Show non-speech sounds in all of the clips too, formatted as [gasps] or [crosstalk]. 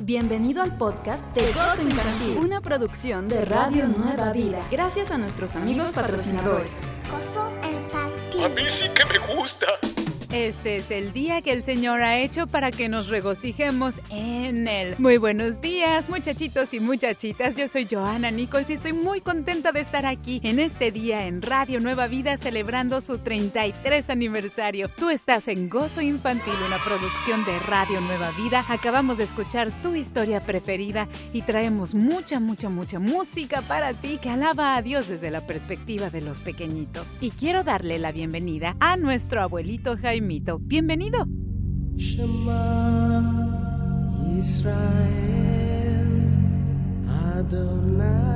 Bienvenido al podcast de Gozo Infantil, una producción de Radio Nueva Vida. Gracias a nuestros amigos patrocinadores. Gozo Infantil. A mí sí que me gusta. Este es el día que el Señor ha hecho para que nos regocijemos en Él. Muy buenos días, muchachitos y muchachitas. Yo soy Joana Nichols y estoy muy contenta de estar aquí en este día en Radio Nueva Vida celebrando su 33 aniversario. Tú estás en Gozo Infantil, una producción de Radio Nueva Vida. Acabamos de escuchar tu historia preferida y traemos mucha, mucha, mucha música para ti que alaba a Dios desde la perspectiva de los pequeñitos. Y quiero darle la bienvenida a nuestro abuelito Jaime Mito. Bienvenido. Shema Israel Adonai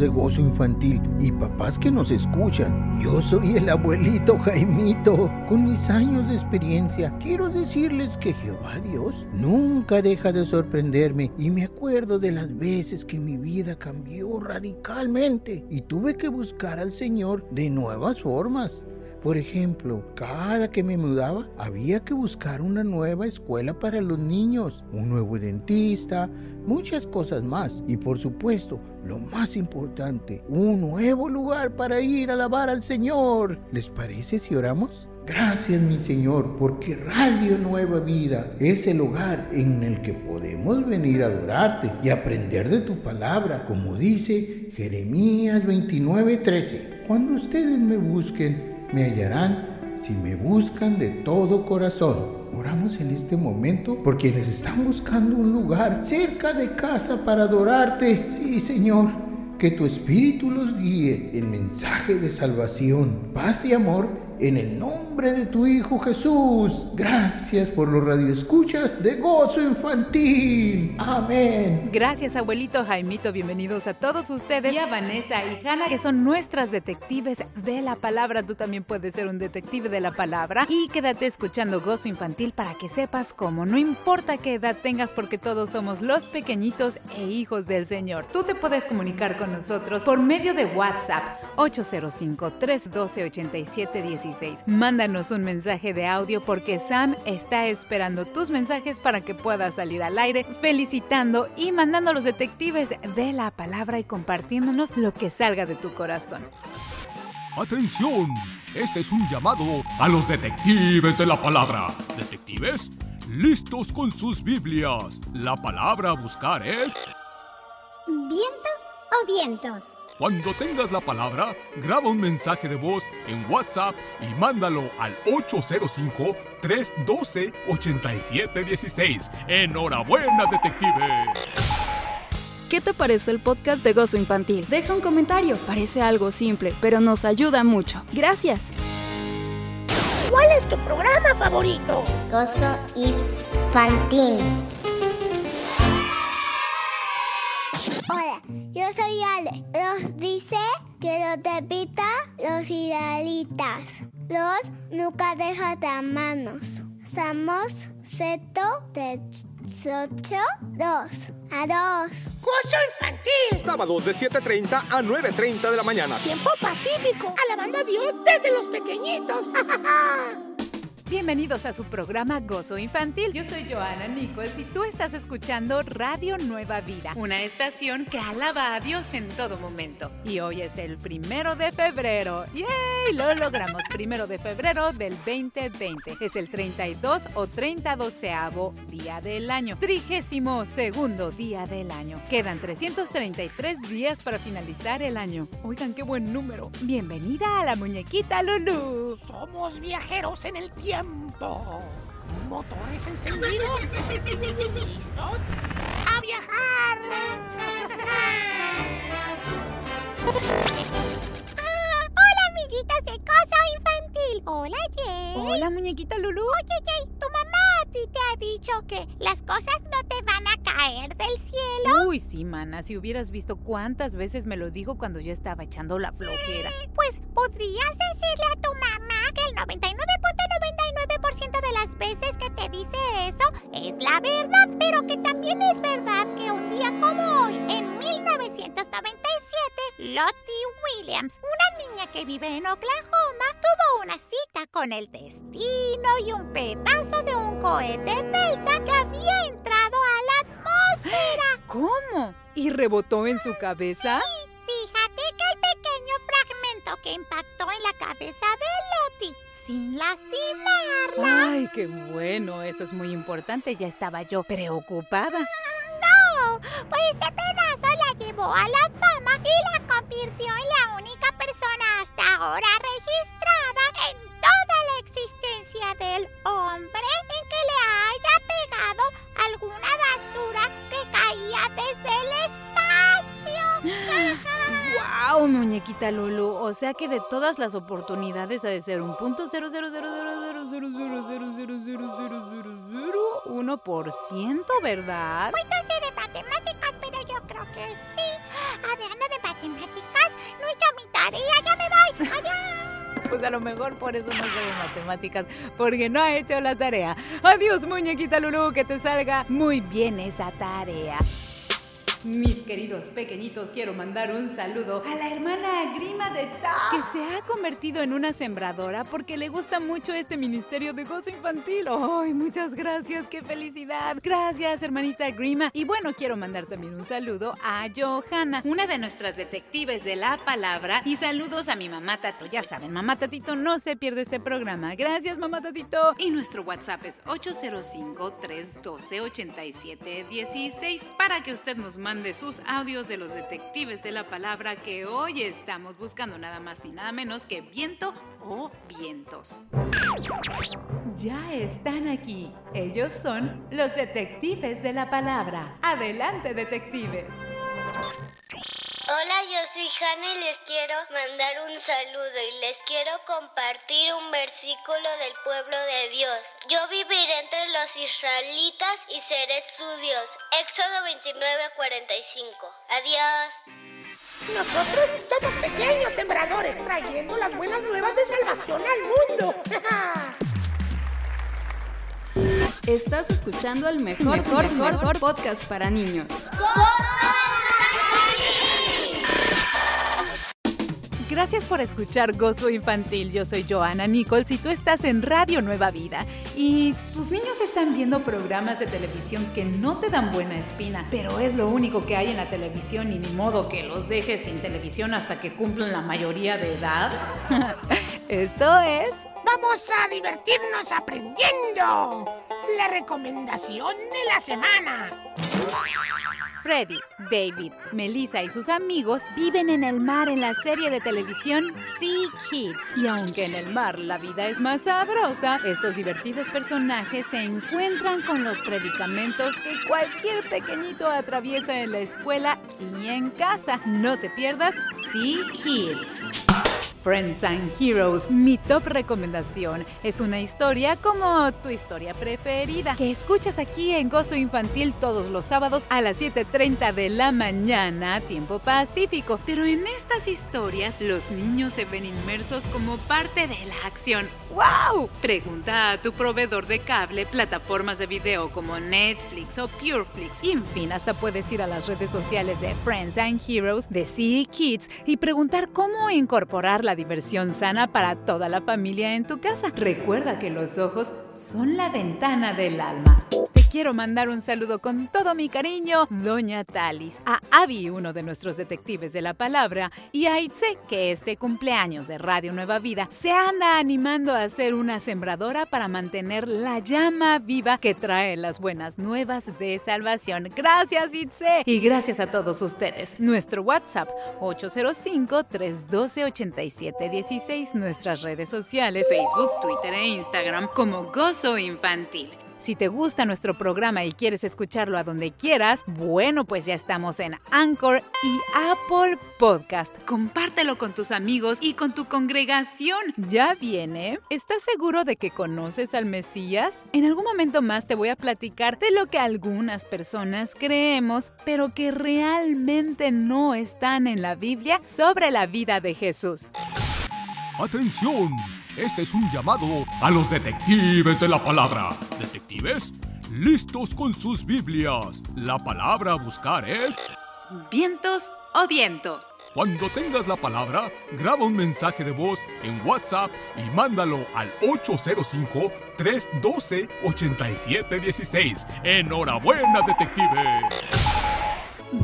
de Gozo Infantil y papás que nos escuchan. Yo soy el abuelito Jaimito. Con mis años de experiencia, quiero decirles que Jehová Dios nunca deja de sorprenderme y me acuerdo de las veces que mi vida cambió radicalmente y tuve que buscar al Señor de nuevas formas. Por ejemplo, cada que me mudaba había que buscar una nueva escuela para los niños, un nuevo dentista, muchas cosas más. Y por supuesto, lo más importante, un nuevo lugar para ir a alabar al Señor. ¿Les parece si oramos? Gracias mi Señor, porque Radio Nueva Vida es el hogar en el que podemos venir a adorarte y aprender de tu palabra, como dice Jeremías 29:13. Cuando ustedes me busquen, me hallarán si me buscan de todo corazón. Oramos en este momento por quienes están buscando un lugar cerca de casa para adorarte. Sí, Señor, que tu Espíritu los guíe en mensaje de salvación, paz y amor en el nombre de tu Hijo Jesús. Gracias por los radioescuchas de Gozo Infantil. Amén. Gracias, abuelito Jaimito. Bienvenidos a todos ustedes y a Vanessa y Hanna, que son nuestras detectives de la palabra. Tú también puedes ser un detective de la palabra. Y quédate escuchando Gozo Infantil para que sepas cómo. No importa qué edad tengas, porque todos somos los pequeñitos e hijos del Señor. Tú te puedes comunicar con nosotros por medio de WhatsApp 805-312-8716. Mándanos un mensaje de audio porque Sam está esperando tus mensajes para que puedas salir al aire felicitando y mandando a los detectives de la palabra y compartiéndonos lo que salga de tu corazón. Atención, este es un llamado a los detectives de la palabra. ¿Detectives? Listos con sus Biblias. La palabra a buscar es... ¿Viento o vientos? Cuando tengas la palabra, graba un mensaje de voz en WhatsApp y mándalo al 805-312-8716. Enhorabuena, detective. ¿Qué te parece el podcast de Gozo Infantil? Deja un comentario. Parece algo simple, pero nos ayuda mucho. Gracias. ¿Cuál es tu programa favorito? Gozo Infantil. Los dice que los de pita, los israelitas. Los nunca dejan de manos. Somos seto de ocho, dos. A dos. Gozo Infantil. Sábados de 7.30 a 9.30 de la mañana. Tiempo pacífico. Alabando a Dios desde los pequeñitos. [laughs] Bienvenidos a su programa Gozo Infantil. Yo soy Joana Nichols y tú estás escuchando Radio Nueva Vida, una estación que alaba a Dios en todo momento. Y hoy es el primero de febrero. ¡Yay! Lo logramos. Primero de febrero del 2020. Es el 32 o 32 día del año. Trigésimo segundo día del año. Quedan 333 días para finalizar el año. Oigan, qué buen número. Bienvenida a la muñequita Lulu. Somos viajeros en el tiempo. Motores encendidos. ¿Listos? ¡A viajar! Ah, hola, amiguitas de Gozo Infantil. Hola, Jay. Hola, muñequita Lulu. Oye, Jay, tu mamá a ti te ha dicho que las cosas no te van a caer del cielo? Uy, sí, mana, si hubieras visto cuántas veces me lo dijo cuando yo estaba echando la flojera. Pues podrías decirle a que dice eso es la verdad, pero que también es verdad que un día como hoy, en 1997, Lottie Williams, una niña que vive en Oklahoma, tuvo una cita con el destino y un pedazo de un cohete Delta que había entrado a la atmósfera. [gasps] ¿Cómo? ¿Y rebotó en su cabeza? Fíjate que el pequeño fragmento que impactó en la cabeza de Lottie, sin lastimarla. Ay, qué bueno, eso es muy importante. Ya estaba yo preocupada. No, pues este pedazo la llevó a la fama y la convirtió en la única persona hasta ahora registrada en toda la existencia del hombre en que le haya pegado alguna basura que caía desde el espacio. [gasps] [laughs] ¡Wow, muñequita Lulu! O sea que de todas las oportunidades ha de ser un punto ciento, ¿verdad? Pues no sé de matemáticas, pero yo creo que sí. Hablando de matemáticas, no he hecho mi tarea, ya me voy. Adiós. Pues a lo mejor por eso no sabe matemáticas, porque no ha hecho la tarea. Adiós, muñequita Lulu, que te salga muy bien esa tarea. Mis queridos pequeñitos, quiero mandar un saludo a la hermana Grima de Ta, que se ha convertido en una sembradora porque le gusta mucho este ministerio de gozo infantil. ¡Ay, muchas gracias! ¡Qué felicidad! Gracias, hermanita Grima. Y bueno, quiero mandar también un saludo a Johanna, una de nuestras detectives de la palabra. Y saludos a mi mamá Tato. Ya saben, mamá Tatito no se pierde este programa. Gracias, mamá Tatito. Y nuestro WhatsApp es 805-312-8716 para que usted nos mande sus audios de los detectives de la palabra que hoy estamos buscando nada más ni nada menos que viento o vientos. Ya están aquí. Ellos son los detectives de la palabra. Adelante, detectives. Hola, yo soy Hanna y les quiero mandar un saludo y les quiero compartir un versículo del pueblo de Dios. Yo viviré entre los israelitas y seré su Dios. Éxodo 29:45. Adiós. Nosotros somos pequeños sembradores trayendo las buenas nuevas de salvación al mundo. [laughs] Estás escuchando el mejor, mejor, mejor podcast para niños. Gracias por escuchar Gozo Infantil. Yo soy Joana Nichols y tú estás en Radio Nueva Vida. Y tus niños están viendo programas de televisión que no te dan buena espina, pero es lo único que hay en la televisión y ni modo que los dejes sin televisión hasta que cumplan la mayoría de edad. [laughs] Esto es Vamos a divertirnos aprendiendo. La recomendación de la semana. Freddy, David, Melissa y sus amigos viven en el mar en la serie de televisión Sea Kids. Y aunque en el mar la vida es más sabrosa, estos divertidos personajes se encuentran con los predicamentos que cualquier pequeñito atraviesa en la escuela y en casa. No te pierdas Sea Kids. Friends and Heroes, mi top recomendación, es una historia como tu historia preferida, que escuchas aquí en Gozo Infantil todos los sábados a las 7.30 de la mañana, tiempo pacífico. Pero en estas historias los niños se ven inmersos como parte de la acción. ¡Wow! Pregunta a tu proveedor de cable, plataformas de video como Netflix o Pureflix. Y en fin, hasta puedes ir a las redes sociales de Friends and Heroes, de Sea Kids y preguntar cómo incorporar la diversión sana para toda la familia en tu casa. Recuerda que los ojos son la ventana del alma. Quiero mandar un saludo con todo mi cariño, Doña Talis, a Avi, uno de nuestros detectives de la palabra, y a Itze, que este cumpleaños de Radio Nueva Vida se anda animando a ser una sembradora para mantener la llama viva que trae las buenas nuevas de salvación. Gracias, Itze. Y gracias a todos ustedes. Nuestro WhatsApp 805-312-8716. Nuestras redes sociales, Facebook, Twitter e Instagram como Gozo Infantil. Si te gusta nuestro programa y quieres escucharlo a donde quieras, bueno, pues ya estamos en Anchor y Apple Podcast. Compártelo con tus amigos y con tu congregación. ¿Ya viene? ¿Estás seguro de que conoces al Mesías? En algún momento más te voy a platicar de lo que algunas personas creemos, pero que realmente no están en la Biblia sobre la vida de Jesús. ¡Atención! Este es un llamado a los detectives de la palabra. ¿Detectives? Listos con sus Biblias. La palabra a buscar es... ¿Vientos o viento? Cuando tengas la palabra, graba un mensaje de voz en WhatsApp y mándalo al 805-312-8716. ¡Enhorabuena, detective!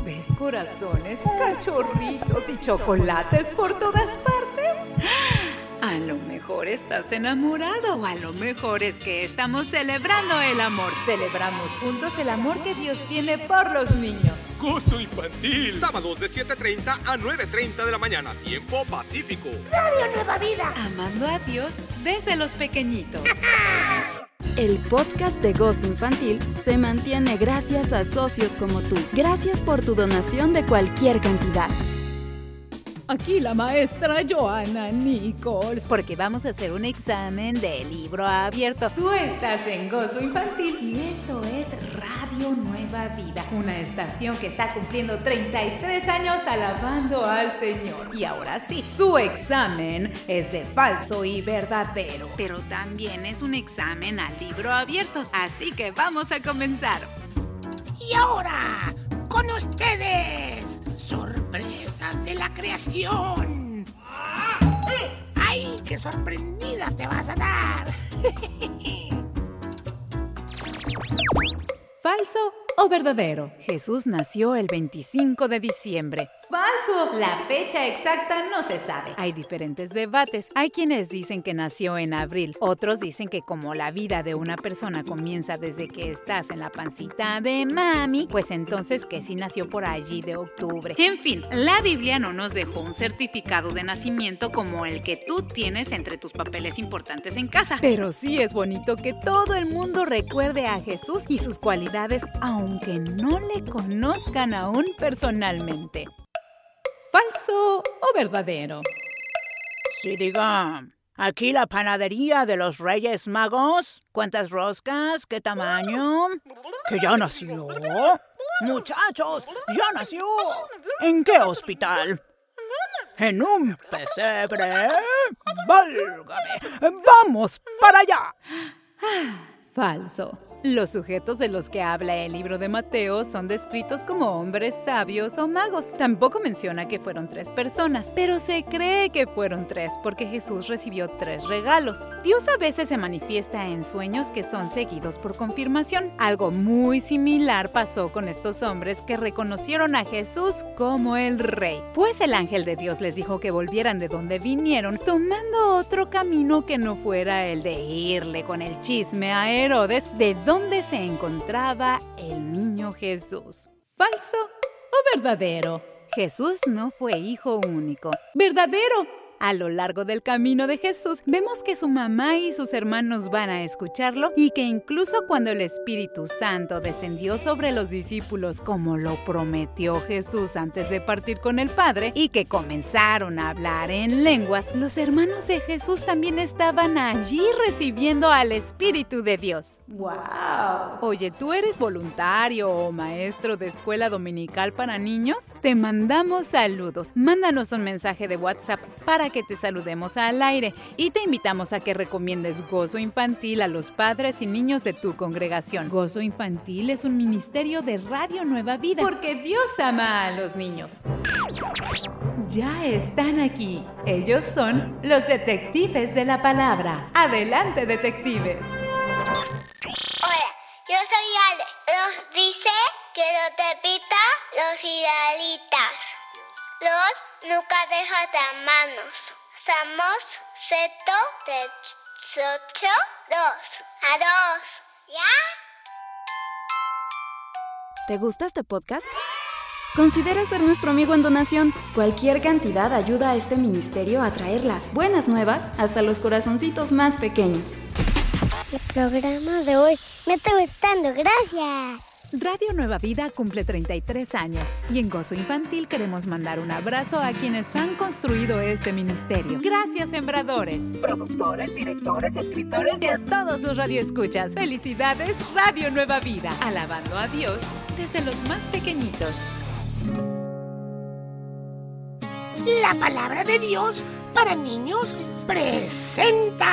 ¿Ves corazones, cachorritos y chocolates por todas partes? A lo mejor estás enamorado o a lo mejor es que estamos celebrando el amor. Celebramos juntos el amor que Dios tiene por los niños. Gozo infantil. Sábados de 7.30 a 9.30 de la mañana. Tiempo pacífico. Radio Nueva Vida. Amando a Dios desde los pequeñitos. [laughs] El podcast de Gozo Infantil se mantiene gracias a socios como tú. Gracias por tu donación de cualquier cantidad. Aquí la maestra Joana Nichols, porque vamos a hacer un examen de libro abierto. Tú estás en Gozo Infantil y esto es Radio Nueva Vida, una estación que está cumpliendo 33 años alabando al Señor. Y ahora sí, su examen es de falso y verdadero, pero también es un examen al libro abierto, así que vamos a comenzar. Y ahora, con ustedes, de la creación. ¡Ay, qué sorprendida te vas a dar! ¿Falso o verdadero? Jesús nació el 25 de diciembre. ¡Falso! La fecha exacta no se sabe. Hay diferentes debates. Hay quienes dicen que nació en abril. Otros dicen que como la vida de una persona comienza desde que estás en la pancita de mami, pues entonces que sí nació por allí de octubre. En fin, la Biblia no nos dejó un certificado de nacimiento como el que tú tienes entre tus papeles importantes en casa. Pero sí es bonito que todo el mundo recuerde a Jesús y sus cualidades aunque no le conozcan aún personalmente. ¿Falso o verdadero? Sí, diga. Aquí la panadería de los Reyes Magos. ¿Cuántas roscas? ¿Qué tamaño? ¿Que ya nació? Muchachos, ya nació. ¿En qué hospital? En un pesebre. ¡Válgame! ¡Vamos para allá! Falso. Los sujetos de los que habla el libro de Mateo son descritos como hombres sabios o magos. Tampoco menciona que fueron tres personas, pero se cree que fueron tres porque Jesús recibió tres regalos. Dios a veces se manifiesta en sueños que son seguidos por confirmación. Algo muy similar pasó con estos hombres que reconocieron a Jesús como el rey. Pues el ángel de Dios les dijo que volvieran de donde vinieron, tomando otro camino que no fuera el de irle con el chisme a Herodes de dónde se encontraba el niño Jesús. ¿Falso o verdadero? Jesús no fue hijo único. ¿Verdadero? A lo largo del camino de Jesús vemos que su mamá y sus hermanos van a escucharlo y que incluso cuando el Espíritu Santo descendió sobre los discípulos como lo prometió Jesús antes de partir con el Padre y que comenzaron a hablar en lenguas, los hermanos de Jesús también estaban allí recibiendo al Espíritu de Dios. ¡Wow! Oye, ¿tú eres voluntario o maestro de escuela dominical para niños? Te mandamos saludos. Mándanos un mensaje de WhatsApp para que te saludemos al aire y te invitamos a que recomiendes Gozo Infantil a los padres y niños de tu congregación. Gozo Infantil es un ministerio de Radio Nueva Vida porque Dios ama a los niños. Ya están aquí. Ellos son los detectives de la palabra. Adelante, detectives. Hola, yo soy Ale. Nos dice que lo te pita los israelitas. Los nunca dejas de manos. Somos seto de ocho, dos. A dos. ¿Ya? ¿Te gusta este podcast? Considera ser nuestro amigo en donación. Cualquier cantidad ayuda a este ministerio a traer las buenas nuevas hasta los corazoncitos más pequeños. El programa de hoy me está gustando, gracias. Radio Nueva Vida cumple 33 años y en Gozo Infantil queremos mandar un abrazo a quienes han construido este ministerio. Gracias, sembradores, productores, directores, escritores y a todos los radioescuchas. Felicidades, Radio Nueva Vida, alabando a Dios desde los más pequeñitos. La palabra de Dios para niños presenta.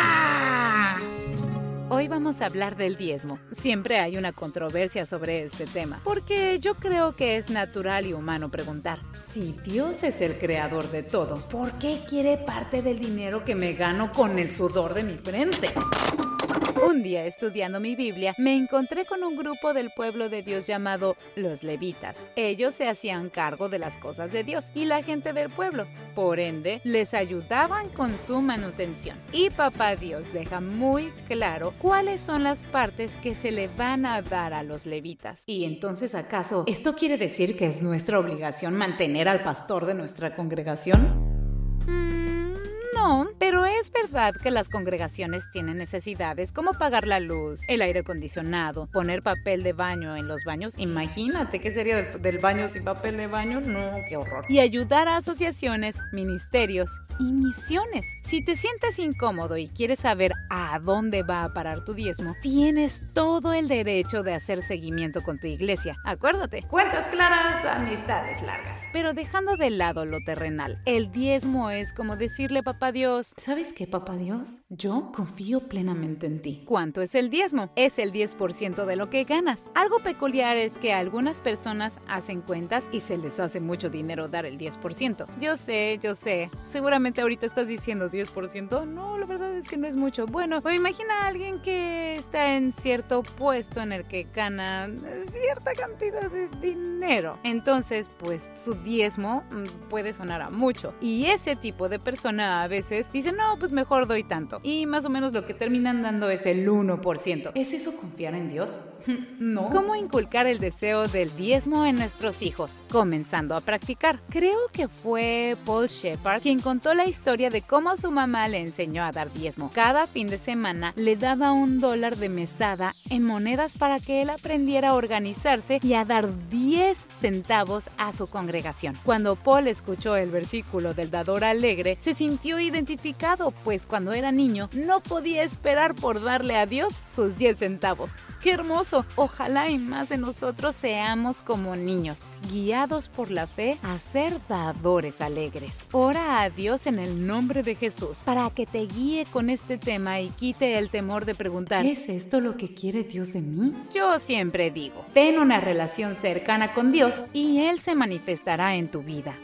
Hoy vamos a hablar del diezmo. Siempre hay una controversia sobre este tema, porque yo creo que es natural y humano preguntar, si Dios es el creador de todo, ¿por qué quiere parte del dinero que me gano con el sudor de mi frente? Un día estudiando mi Biblia, me encontré con un grupo del pueblo de Dios llamado los levitas. Ellos se hacían cargo de las cosas de Dios y la gente del pueblo. Por ende, les ayudaban con su manutención. Y papá Dios deja muy claro cuáles son las partes que se le van a dar a los levitas. Y entonces, ¿acaso esto quiere decir que es nuestra obligación mantener al pastor de nuestra congregación? No, pero es verdad que las congregaciones tienen necesidades como pagar la luz, el aire acondicionado, poner papel de baño en los baños. Imagínate qué sería del, del baño sin papel de baño. No, qué horror. Y ayudar a asociaciones, ministerios y misiones. Si te sientes incómodo y quieres saber a dónde va a parar tu diezmo, tienes todo el derecho de hacer seguimiento con tu iglesia. Acuérdate, cuentas claras, amistades largas. Pero dejando de lado lo terrenal, el diezmo es como decirle papá Dios, ¿sabes qué papá Dios? Yo confío plenamente en ti. ¿Cuánto es el diezmo? Es el 10% de lo que ganas. Algo peculiar es que algunas personas hacen cuentas y se les hace mucho dinero dar el 10%. Yo sé, yo sé. Seguramente ahorita estás diciendo 10%. No, la verdad es que no es mucho. Bueno, pues imagina a alguien que está en cierto puesto en el que gana cierta cantidad de dinero. Entonces, pues su diezmo mm, puede sonar a mucho. Y ese tipo de persona a veces dice, no, pues mejor doy tanto. Y más o menos lo que terminan dando es el 1%. ¿Es eso confiar en Dios? No. ¿Cómo inculcar el deseo del diezmo en nuestros hijos? Comenzando a practicar. Creo que fue Paul Shepard quien contó la historia de cómo su mamá le enseñó a dar diezmo. Cada fin de semana le daba un dólar de mesada en monedas para que él aprendiera a organizarse y a dar 10 centavos a su congregación. Cuando Paul escuchó el versículo del dador alegre, se sintió identificado, pues cuando era niño no podía esperar por darle a Dios sus 10 centavos. ¡Qué hermoso! Ojalá y más de nosotros seamos como niños, guiados por la fe a ser dadores alegres. Ora a Dios en el nombre de Jesús para que te guíe con este tema y quite el temor de preguntar, ¿es esto lo que quiere Dios de mí? Yo siempre digo, ten una relación cercana con Dios y Él se manifestará en tu vida.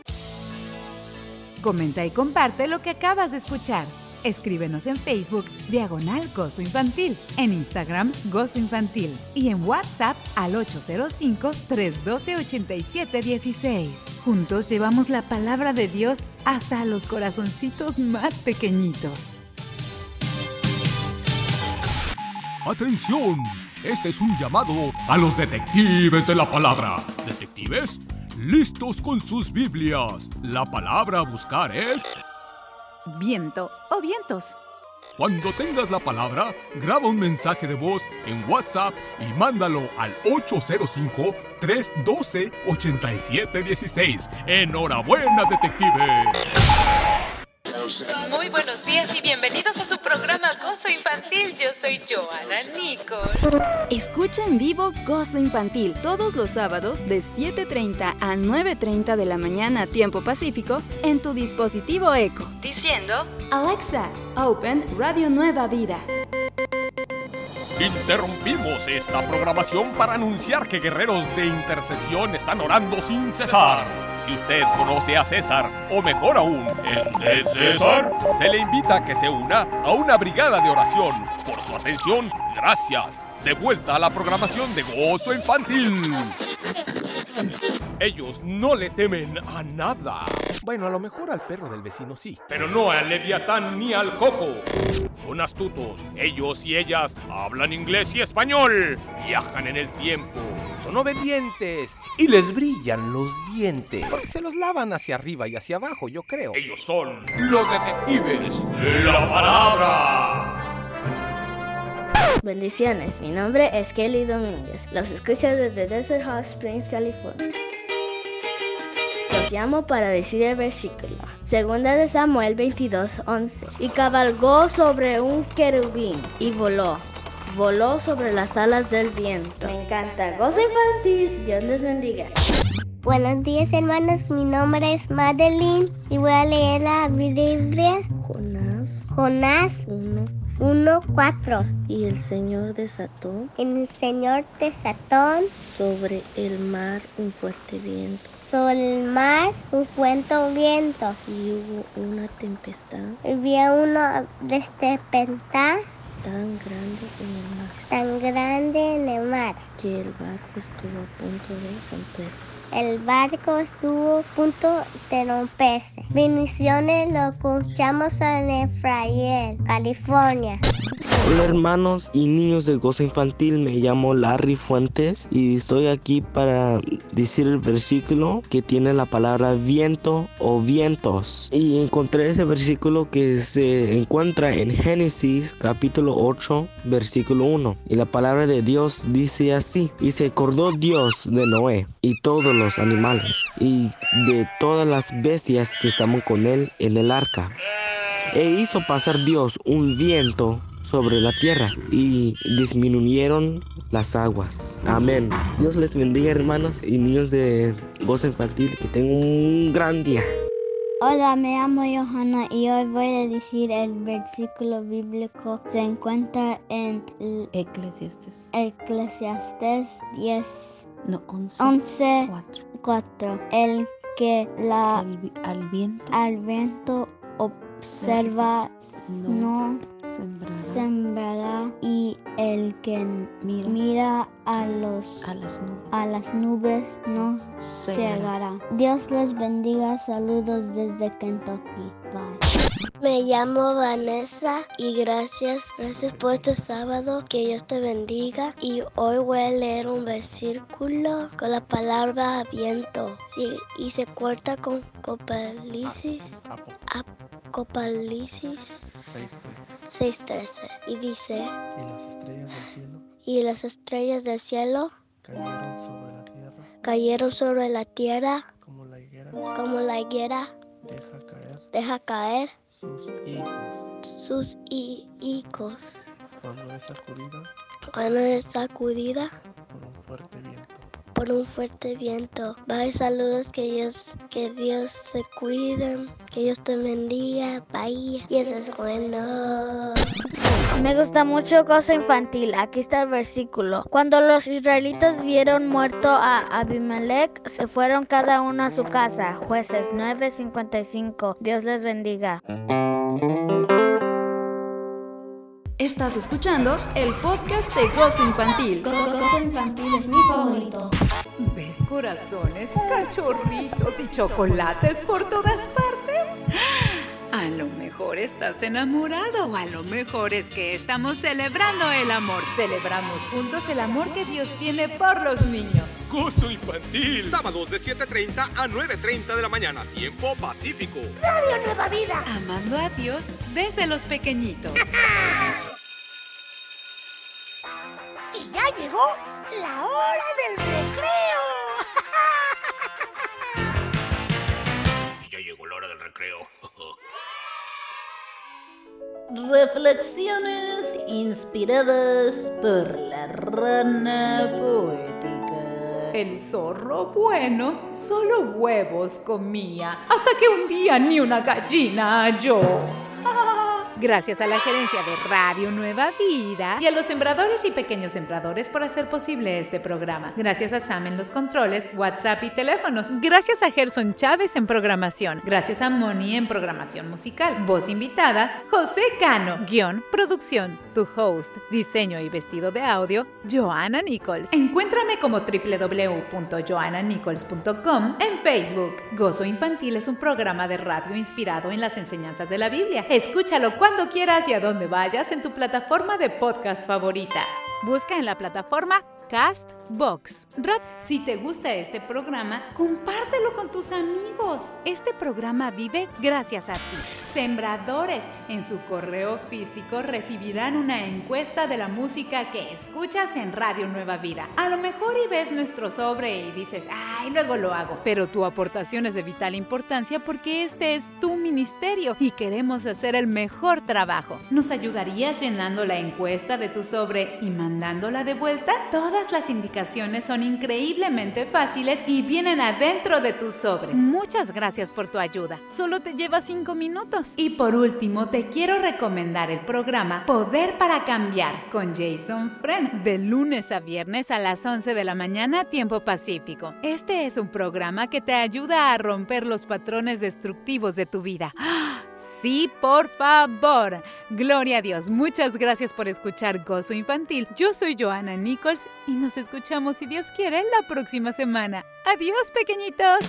Comenta y comparte lo que acabas de escuchar. Escríbenos en Facebook Diagonal Gozo Infantil, en Instagram Gozo Infantil y en WhatsApp al 805-312-8716. Juntos llevamos la palabra de Dios hasta los corazoncitos más pequeñitos. ¡Atención! Este es un llamado a los detectives de la palabra. ¿Detectives? Listos con sus Biblias. La palabra a buscar es... Viento o vientos. Cuando tengas la palabra, graba un mensaje de voz en WhatsApp y mándalo al 805-312-8716. ¡Enhorabuena, detective! Muy buenos días y bienvenidos a su programa Gozo Infantil. Yo soy Joana Nicole. Escucha en vivo Gozo Infantil todos los sábados de 7.30 a 9.30 de la mañana tiempo pacífico en tu dispositivo Eco. Diciendo, Alexa, Open Radio Nueva Vida. Interrumpimos esta programación para anunciar que guerreros de intercesión están orando sin cesar. Si usted conoce a César, o mejor aún, ¿es César? Se le invita a que se una a una brigada de oración. Por su atención, gracias. De vuelta a la programación de Gozo Infantil. Ellos no le temen a nada. Bueno, a lo mejor al perro del vecino sí. Pero no al Leviatán ni al Coco. Son astutos. Ellos y ellas hablan inglés y español. Viajan en el tiempo. Son obedientes. Y les brillan los dientes. Porque se los lavan hacia arriba y hacia abajo, yo creo. Ellos son los detectives de la palabra. Bendiciones, mi nombre es Kelly Domínguez. Los escucho desde Desert Hot Springs, California. Llamo para decir el versículo. Segunda de Samuel 22:11. Y cabalgó sobre un querubín y voló. Voló sobre las alas del viento. Me encanta. Gozo infantil. Dios les bendiga. Buenos días hermanos, mi nombre es Madeline y voy a leer la Biblia. Jonás Jonás 1. 1.4. Y el Señor desató El Señor desató sobre el mar un fuerte viento. El mar un fuerte viento. Y hubo una tempestad Había una despertar tan grande en el mar tan grande en el mar. que el barco estuvo a punto de romperse. El barco estuvo a punto de romperse. Bendiciones lo escuchamos en Efraín, California. Hola hermanos y niños de Goza Infantil, me llamo Larry Fuentes y estoy aquí para decir el versículo que tiene la palabra viento o vientos. Y encontré ese versículo que se encuentra en Génesis capítulo 8 versículo 1. Y la palabra de Dios dice así, y se acordó Dios de Noé y los animales y de todas las bestias que estaban con él en el arca. E hizo pasar Dios un viento sobre la tierra y disminuyeron las aguas. Amén. Dios les bendiga hermanos y niños de gozo infantil. Que tengan un gran día. Hola, me llamo Johanna y hoy voy a decir el versículo bíblico. Se encuentra en Eclesiastes. Eclesiastes 10, No, 11. 11, 4. 4. El que la Al, vi- al viento al viento observa no sembrará sembrará y el que Mira. mira a los a las nubes. a las nubes no llegará. Dios les bendiga. Saludos desde Kentucky. Bye. Me llamo Vanessa y gracias, gracias por este sábado. Que Dios te bendiga. Y hoy voy a leer un versículo con la palabra viento. Sí, y se corta con Copalisis. Copalisis 6.13. Y dice, Y las estrellas del cielo y las estrellas del cielo cayeron sobre la tierra cayeron sobre la tierra como la higuera como la higuera deja caer deja caer sus hijos. Sus hi- hijos. Cuando es sacudida. Cuando es sacudida. Por un fuerte. Por un fuerte viento. Bye, saludos, que Dios, que Dios se cuiden, que Dios te bendiga, bye. Y eso es bueno. Me gusta mucho cosa infantil. Aquí está el versículo. Cuando los israelitas vieron muerto a Abimelech, se fueron cada uno a su casa. Jueces 9:55. Dios les bendiga. Estás escuchando el podcast de Gozo Infantil. Gozo infantil es mi favorito. ¿Ves corazones, cachorritos y chocolates por todas partes? A lo mejor estás enamorado o a lo mejor es que estamos celebrando el amor. Celebramos juntos el amor que Dios tiene por los niños. Gozo Infantil. Sábados de 7.30 a 9.30 de la mañana. Tiempo pacífico. Radio Nueva Vida. Amando a Dios desde los pequeñitos. [laughs] Y ya llegó la hora del recreo. [laughs] Ya llegó la hora del recreo. [laughs] Reflexiones inspiradas por la rana poética. El zorro bueno solo huevos comía hasta que un día ni una gallina halló. [laughs] Gracias a la gerencia de Radio Nueva Vida y a los sembradores y pequeños sembradores por hacer posible este programa. Gracias a Sam en los controles, WhatsApp y teléfonos. Gracias a Gerson Chávez en programación. Gracias a Moni en programación musical. Voz invitada, José Cano. Guión, producción, tu host, diseño y vestido de audio, Joanna Nichols. Encuéntrame como www.joannanichols.com en Facebook. Gozo Infantil es un programa de radio inspirado en las enseñanzas de la Biblia. Escúchalo cuando quieras y a donde vayas en tu plataforma de podcast favorita. Busca en la plataforma Castbox. Si te gusta este programa, compártelo con tus amigos. Este programa vive gracias a ti. Sembradores, en su correo físico recibirán una encuesta de la música que escuchas en Radio Nueva Vida. A lo mejor y ves nuestro sobre y dices, ay, luego lo hago. Pero tu aportación es de vital importancia porque este es tu ministerio y queremos hacer el mejor trabajo. ¿Nos ayudarías llenando la encuesta de tu sobre y mandándola de vuelta? Todas las indicaciones son increíblemente fáciles y vienen adentro de tu sobre. Muchas gracias por tu ayuda. Solo te lleva 5 minutos. Y por último, te quiero recomendar el programa Poder para Cambiar con Jason Fren de lunes a viernes a las 11 de la mañana tiempo pacífico. Este es un programa que te ayuda a romper los patrones destructivos de tu vida. ¡Ah! Sí, por favor. Gloria a Dios. Muchas gracias por escuchar Gozo Infantil. Yo soy Joana Nichols y nos escuchamos, si Dios quiere, la próxima semana. Adiós, pequeñitos.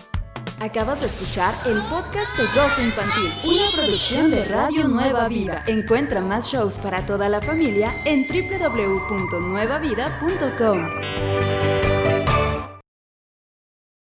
Acabas de escuchar el podcast de Gozo Infantil, una producción de Radio Nueva Vida. Encuentra más shows para toda la familia en www.nuevavida.com.